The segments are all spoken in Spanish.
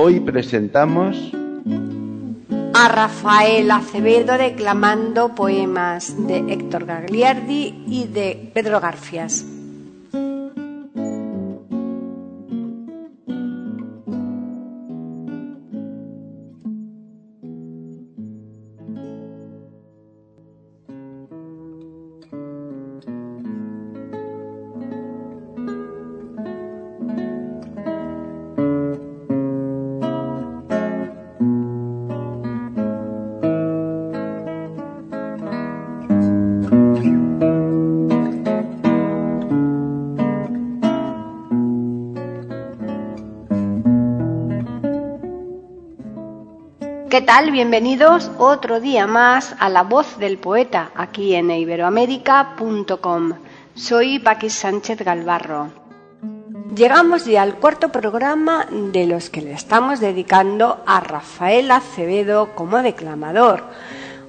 Hoy presentamos a Rafael Acevedo declamando poemas de Héctor Gagliardi y de Pedro Garfias. ¿Qué tal? Bienvenidos otro día más a La Voz del Poeta aquí en iberoamérica.com. Soy Paqui Sánchez Galvarro. Llegamos ya al cuarto programa de los que le estamos dedicando a Rafael Acevedo como declamador.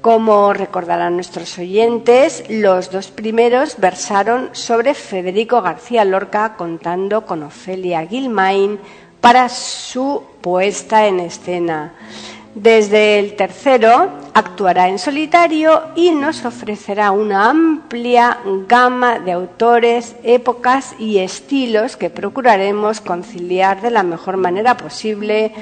Como recordarán nuestros oyentes, los dos primeros versaron sobre Federico García Lorca contando con Ofelia Gilmain para su puesta en escena. Desde el tercero actuará en solitario y nos ofrecerá una amplia gama de autores, épocas y estilos que procuraremos conciliar de la mejor manera posible,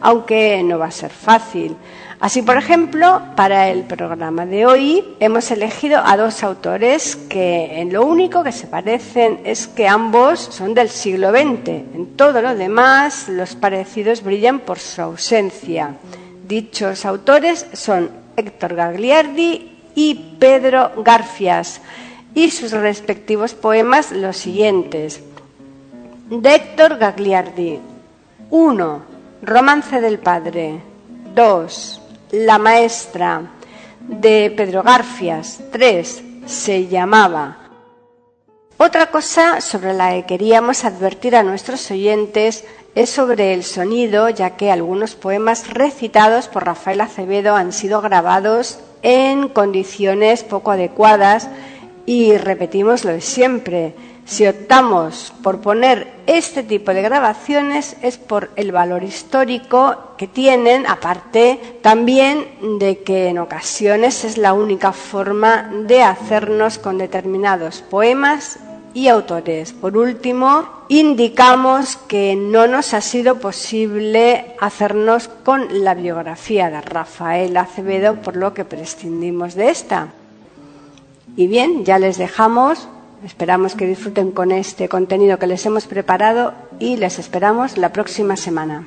aunque no va a ser fácil. Así, por ejemplo, para el programa de hoy hemos elegido a dos autores que en lo único que se parecen es que ambos son del siglo XX. En todo lo demás, los parecidos brillan por su ausencia. Dichos autores son Héctor Gagliardi y Pedro Garfias y sus respectivos poemas los siguientes. De Héctor Gagliardi. 1. Romance del Padre. 2. La Maestra. De Pedro Garfias. 3. Se llamaba. Otra cosa sobre la que queríamos advertir a nuestros oyentes es sobre el sonido, ya que algunos poemas recitados por Rafael Acevedo han sido grabados en condiciones poco adecuadas y repetimos lo de siempre. Si optamos por poner este tipo de grabaciones es por el valor histórico que tienen, aparte también de que en ocasiones es la única forma de hacernos con determinados poemas y autores. Por último, indicamos que no nos ha sido posible hacernos con la biografía de Rafael Acevedo, por lo que prescindimos de esta. Y bien, ya les dejamos. Esperamos que disfruten con este contenido que les hemos preparado y les esperamos la próxima semana.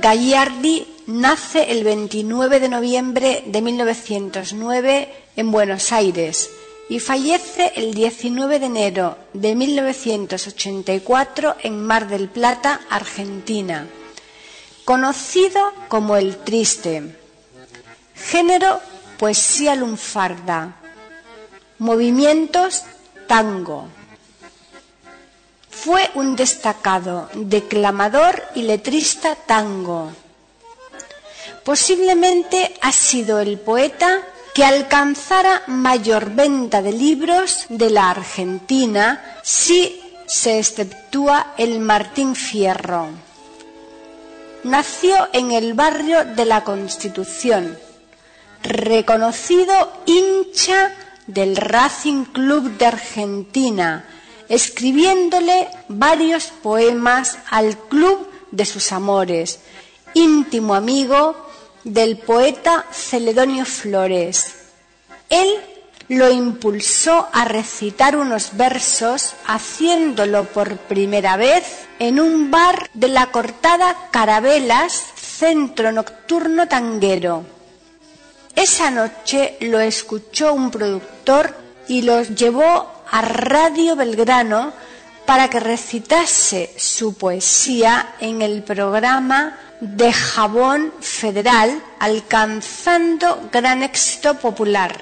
Gallardi nace el 29 de noviembre de 1909 en Buenos Aires y fallece el 19 de enero de 1984 en Mar del Plata, Argentina, conocido como el triste. Género poesía lunfarda. Movimientos tango. Fue un destacado declamador y letrista tango. Posiblemente ha sido el poeta que alcanzara mayor venta de libros de la Argentina si se exceptúa el Martín Fierro. Nació en el barrio de la Constitución, reconocido hincha del Racing Club de Argentina, escribiéndole varios poemas al club de sus amores, íntimo amigo del poeta Celedonio Flores. Él lo impulsó a recitar unos versos haciéndolo por primera vez en un bar de la cortada Carabelas, centro nocturno tanguero. Esa noche lo escuchó un productor y los llevó a Radio Belgrano para que recitase su poesía en el programa de Jabón Federal, alcanzando gran éxito popular.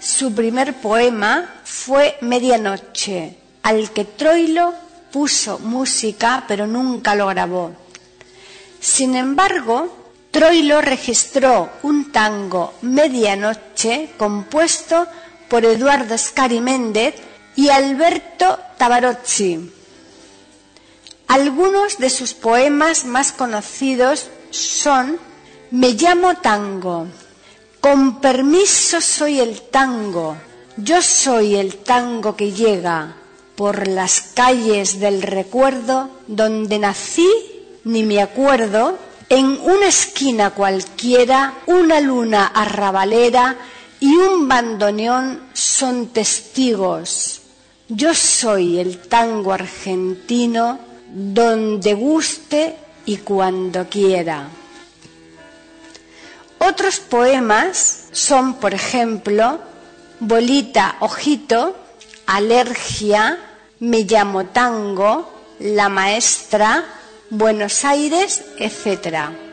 Su primer poema fue Medianoche, al que Troilo puso música pero nunca lo grabó. Sin embargo, Troilo registró un tango Medianoche compuesto por Eduardo Scari Méndez y Alberto Tabarozzi. Algunos de sus poemas más conocidos son Me llamo tango, con permiso soy el tango, yo soy el tango que llega por las calles del recuerdo donde nací ni me acuerdo, en una esquina cualquiera una luna arrabalera y un bandoneón son testigos. Yo soy el tango argentino donde guste y cuando quiera. Otros poemas son, por ejemplo, Bolita, Ojito, Alergia, Me llamo Tango, La Maestra, Buenos Aires, etc.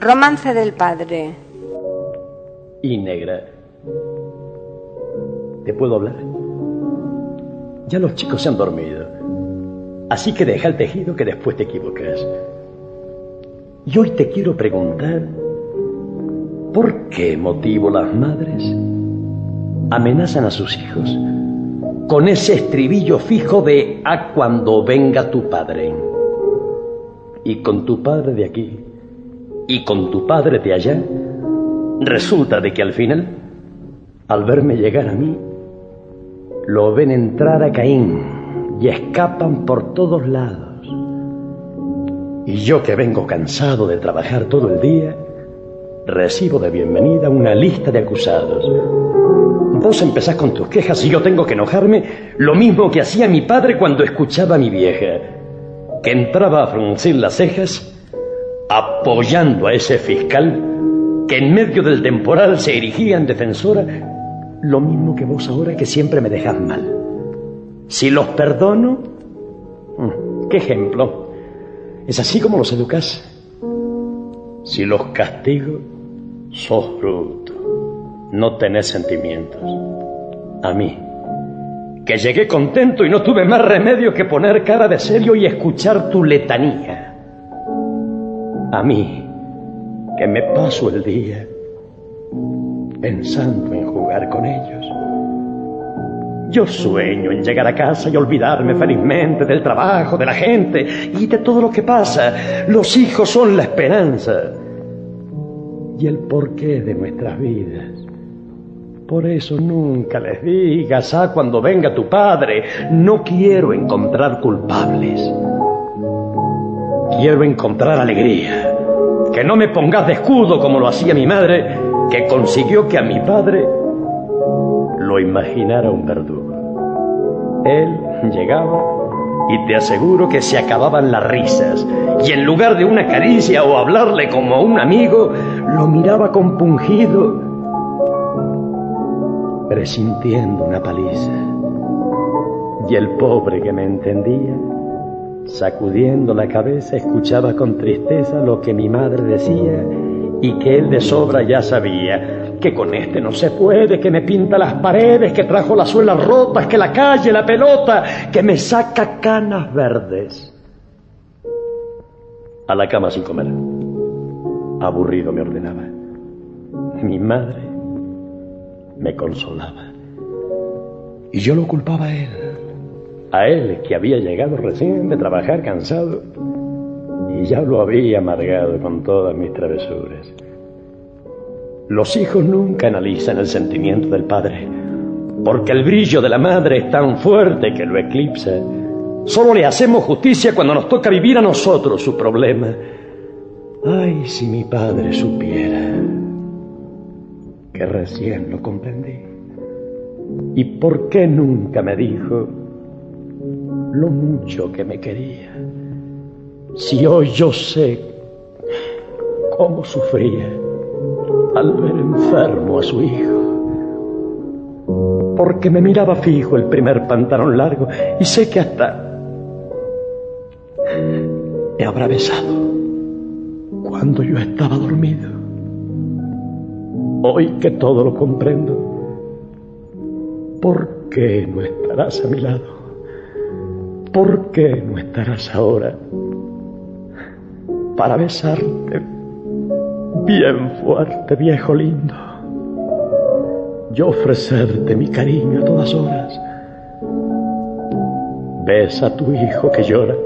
Romance del padre. Y negra. ¿Te puedo hablar? Ya los chicos se han dormido. Así que deja el tejido que después te equivocas. Y hoy te quiero preguntar, ¿por qué motivo las madres amenazan a sus hijos con ese estribillo fijo de a cuando venga tu padre? Y con tu padre de aquí y con tu padre de allá, resulta de que al final, al verme llegar a mí, lo ven entrar a Caín y escapan por todos lados. Y yo que vengo cansado de trabajar todo el día, recibo de bienvenida una lista de acusados. Vos empezás con tus quejas y yo tengo que enojarme lo mismo que hacía mi padre cuando escuchaba a mi vieja, que entraba a fruncir las cejas apoyando a ese fiscal que en medio del temporal se erigía en defensora, lo mismo que vos ahora que siempre me dejas mal. Si los perdono, mm, ¿qué ejemplo? Es así como los educas. Si los castigo, sos bruto. No tenés sentimientos. A mí, que llegué contento y no tuve más remedio que poner cara de serio y escuchar tu letanía. A mí, que me paso el día pensando en jugar con ellos. Yo sueño en llegar a casa y olvidarme felizmente del trabajo, de la gente y de todo lo que pasa. Los hijos son la esperanza y el porqué de nuestras vidas. Por eso nunca les digas, ah, cuando venga tu padre, no quiero encontrar culpables. Quiero encontrar alegría. Que no me pongas de escudo como lo hacía mi madre, que consiguió que a mi padre lo imaginara un verdugo. Él llegaba y te aseguro que se acababan las risas, y en lugar de una caricia o hablarle como a un amigo, lo miraba compungido, presintiendo una paliza. Y el pobre que me entendía, sacudiendo la cabeza, escuchaba con tristeza lo que mi madre decía y que él de sobra ya sabía, que con este no se puede, que me pinta las paredes, que trajo las suelas rotas, que la calle, la pelota, que me saca canas verdes. A la cama sin comer. Aburrido me ordenaba. Mi madre me consolaba. Y yo lo culpaba a él. A él que había llegado recién de trabajar cansado y ya lo había amargado con todas mis travesuras. Los hijos nunca analizan el sentimiento del padre, porque el brillo de la madre es tan fuerte que lo eclipsa. Solo le hacemos justicia cuando nos toca vivir a nosotros su problema. Ay, si mi padre supiera que recién lo comprendí. ¿Y por qué nunca me dijo lo mucho que me quería? Si hoy yo sé cómo sufría al ver enfermo a su hijo. Porque me miraba fijo el primer pantalón largo y sé que hasta me habrá besado cuando yo estaba dormido. Hoy que todo lo comprendo, ¿por qué no estarás a mi lado? ¿Por qué no estarás ahora para besarte bien fuerte, viejo lindo? Yo ofrecerte mi cariño a todas horas. Besa a tu hijo que llora,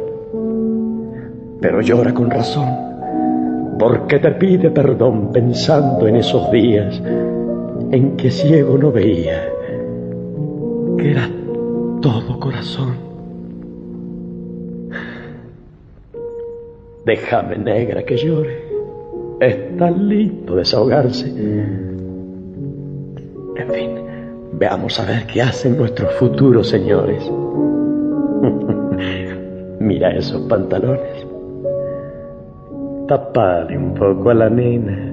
pero llora con razón, porque te pide perdón pensando en esos días en que ciego no veía, que era todo corazón. Déjame, negra, que llore. Es tan lindo desahogarse. En fin, veamos a ver qué hacen nuestros futuros señores. Mira esos pantalones. Tapale un poco a la nena.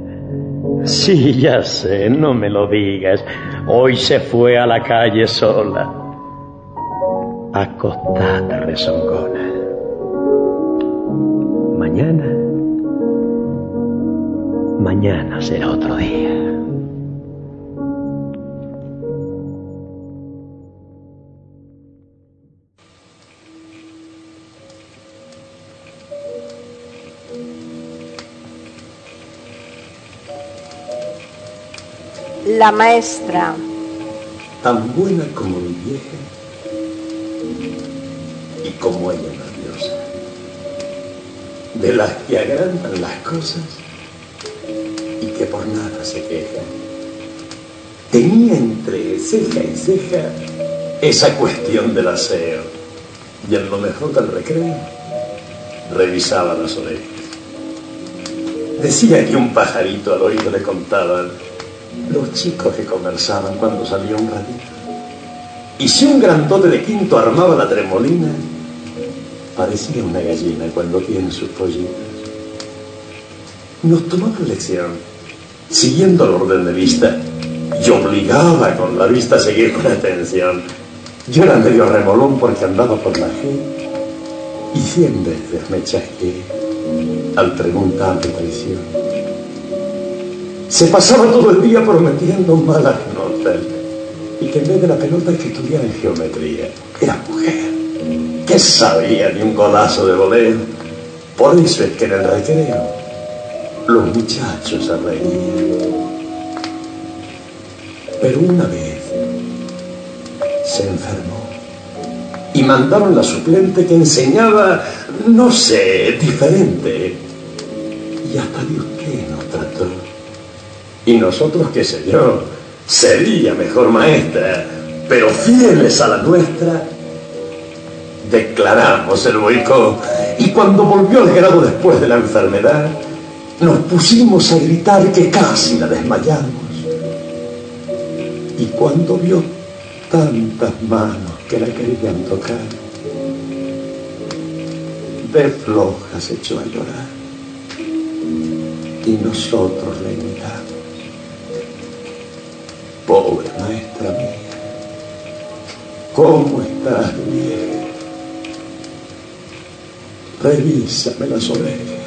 Sí, ya sé, no me lo digas. Hoy se fue a la calle sola. Acostate, rezongona. Mañana, mañana será otro día. La maestra. tan buena como mi vieja y como ella. De las que agrandan las cosas y que por nada se quejan. Tenía entre ceja y ceja esa cuestión del aseo y en lo mejor del recreo revisaba las orejas. Decía que un pajarito al oído le contaban los chicos que conversaban cuando salía un ratito. Y si un grandote de quinto armaba la tremolina, parecía una gallina cuando tiene sus pollitos. Nos tomaban lección, siguiendo el orden de vista, y obligaba con la vista a seguir con atención. Yo era medio remolón porque andaba por la gente, y cien veces me chasqué al preguntar de traición. Se pasaba todo el día prometiendo malas notas y que en vez de la pelota que estudiara en geometría. Era mujer. ¿Qué sabía de un golazo de voleo? Por eso es que en el recreo los muchachos se reían. Pero una vez se enfermó y mandaron la suplente que enseñaba, no sé, diferente. Y hasta de usted nos trató. Y nosotros, qué sé yo, sería mejor maestra, pero fieles a la nuestra, declaramos el boicot. Y cuando volvió al grado después de la enfermedad, nos pusimos a gritar que casi la desmayamos. Y cuando vio tantas manos que la querían tocar, de floja se echó a llorar. Y nosotros le imitamos. Pobre maestra mía, ¿cómo estás, vieja? Revísame las orejas.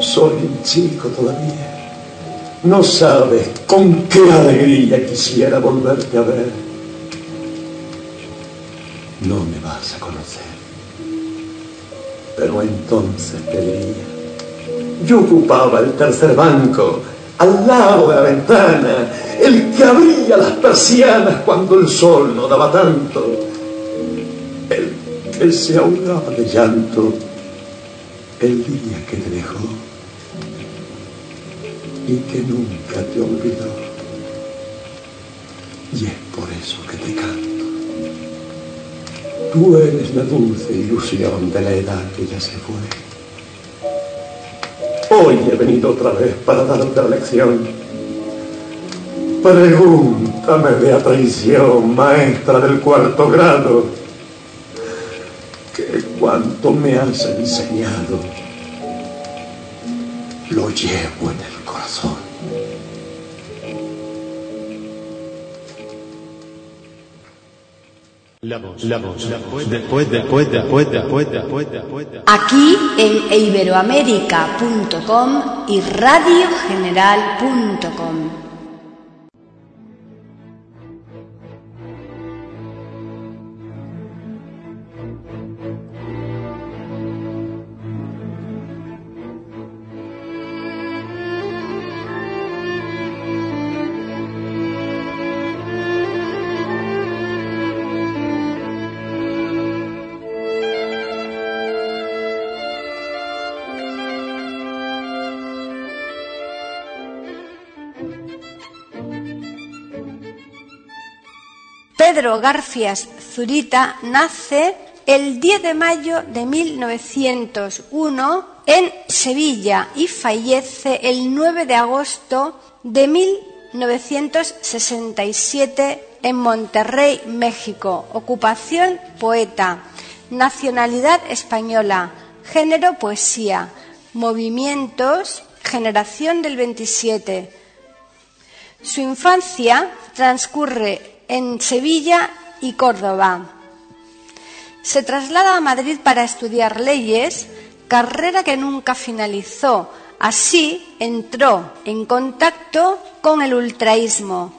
Soy un chico todavía. No sabes con qué alegría quisiera volverte a ver. No me vas a conocer. Pero entonces te veía. Yo ocupaba el tercer banco, al lado de la ventana, el que abría las persianas cuando el sol no daba tanto, que se ahogaba de llanto el día que te dejó y que nunca te olvidó. Y es por eso que te canto. Tú eres la dulce ilusión de la edad que ya se fue. Hoy he venido otra vez para darte la lección. Pregúntame de traición, maestra del cuarto grado, cuanto me has enseñado lo llevo en el corazón. La voz, la voz, después, después, después, después, después, después, después. Aquí en iberoamérica.com y radiogeneral.com. Pedro Garfias Zurita nace el 10 de mayo de 1901 en Sevilla y fallece el 9 de agosto de 1967 en Monterrey, México. Ocupación poeta. Nacionalidad española. Género poesía. Movimientos Generación del 27. Su infancia transcurre en Sevilla y Córdoba. Se traslada a Madrid para estudiar leyes, carrera que nunca finalizó. Así entró en contacto con el ultraísmo.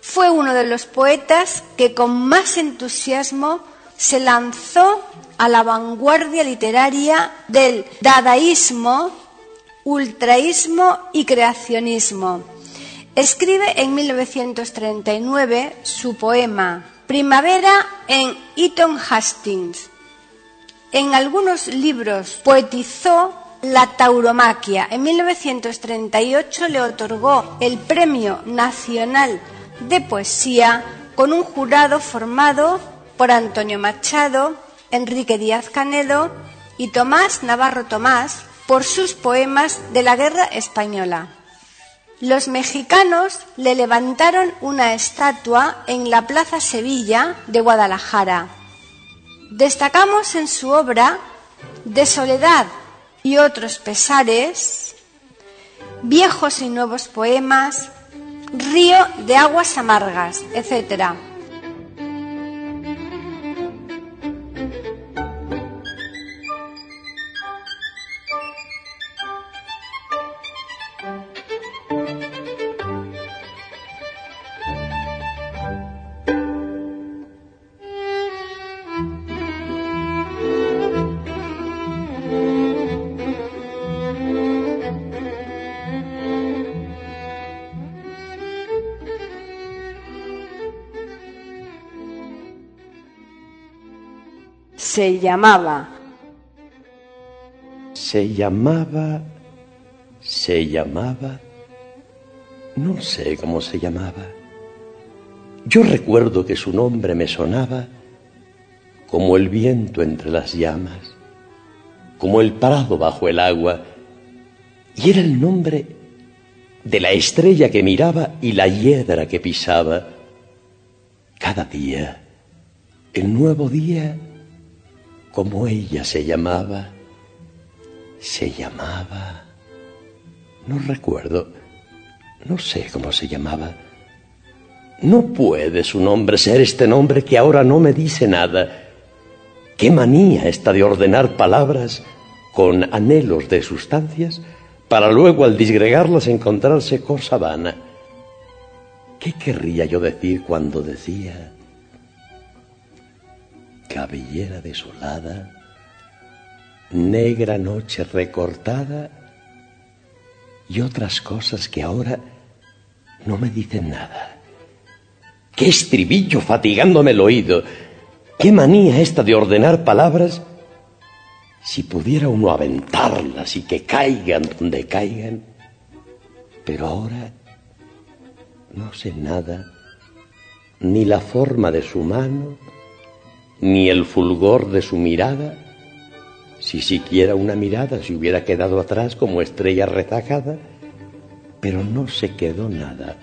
Fue uno de los poetas que con más entusiasmo se lanzó a la vanguardia literaria del dadaísmo, ultraísmo y creacionismo. Escribe en 1939 su poema Primavera en Eton Hastings. En algunos libros poetizó la tauromaquia. En 1938 le otorgó el Premio Nacional de Poesía con un jurado formado por Antonio Machado, Enrique Díaz Canedo y Tomás Navarro Tomás por sus poemas de la Guerra Española. Los mexicanos le levantaron una estatua en la Plaza Sevilla de Guadalajara. Destacamos en su obra De Soledad y otros pesares, Viejos y nuevos poemas, Río de aguas amargas, etc. se llamaba. Se llamaba... Se llamaba... No sé cómo se llamaba. Yo recuerdo que su nombre me sonaba como el viento entre las llamas, como el prado bajo el agua, y era el nombre de la estrella que miraba y la hiedra que pisaba. Cada día, el nuevo día, como ella se llamaba, se llamaba, no recuerdo, no sé cómo se llamaba. No puede su nombre ser este nombre que ahora no me dice nada. Qué manía esta de ordenar palabras con anhelos de sustancias para luego al disgregarlas encontrarse cosa vana. ¿Qué querría yo decir cuando decía cabellera desolada, negra noche recortada y otras cosas que ahora no me dicen nada? ¿Qué estribillo fatigándome el oído? ¿Qué manía esta de ordenar palabras si pudiera uno aventarlas y que caigan donde caigan, pero ahora no sé nada, ni la forma de su mano, ni el fulgor de su mirada, si siquiera una mirada se hubiera quedado atrás como estrella rezagada, pero no se quedó nada.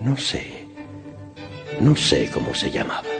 No sé, no sé cómo se llamaba.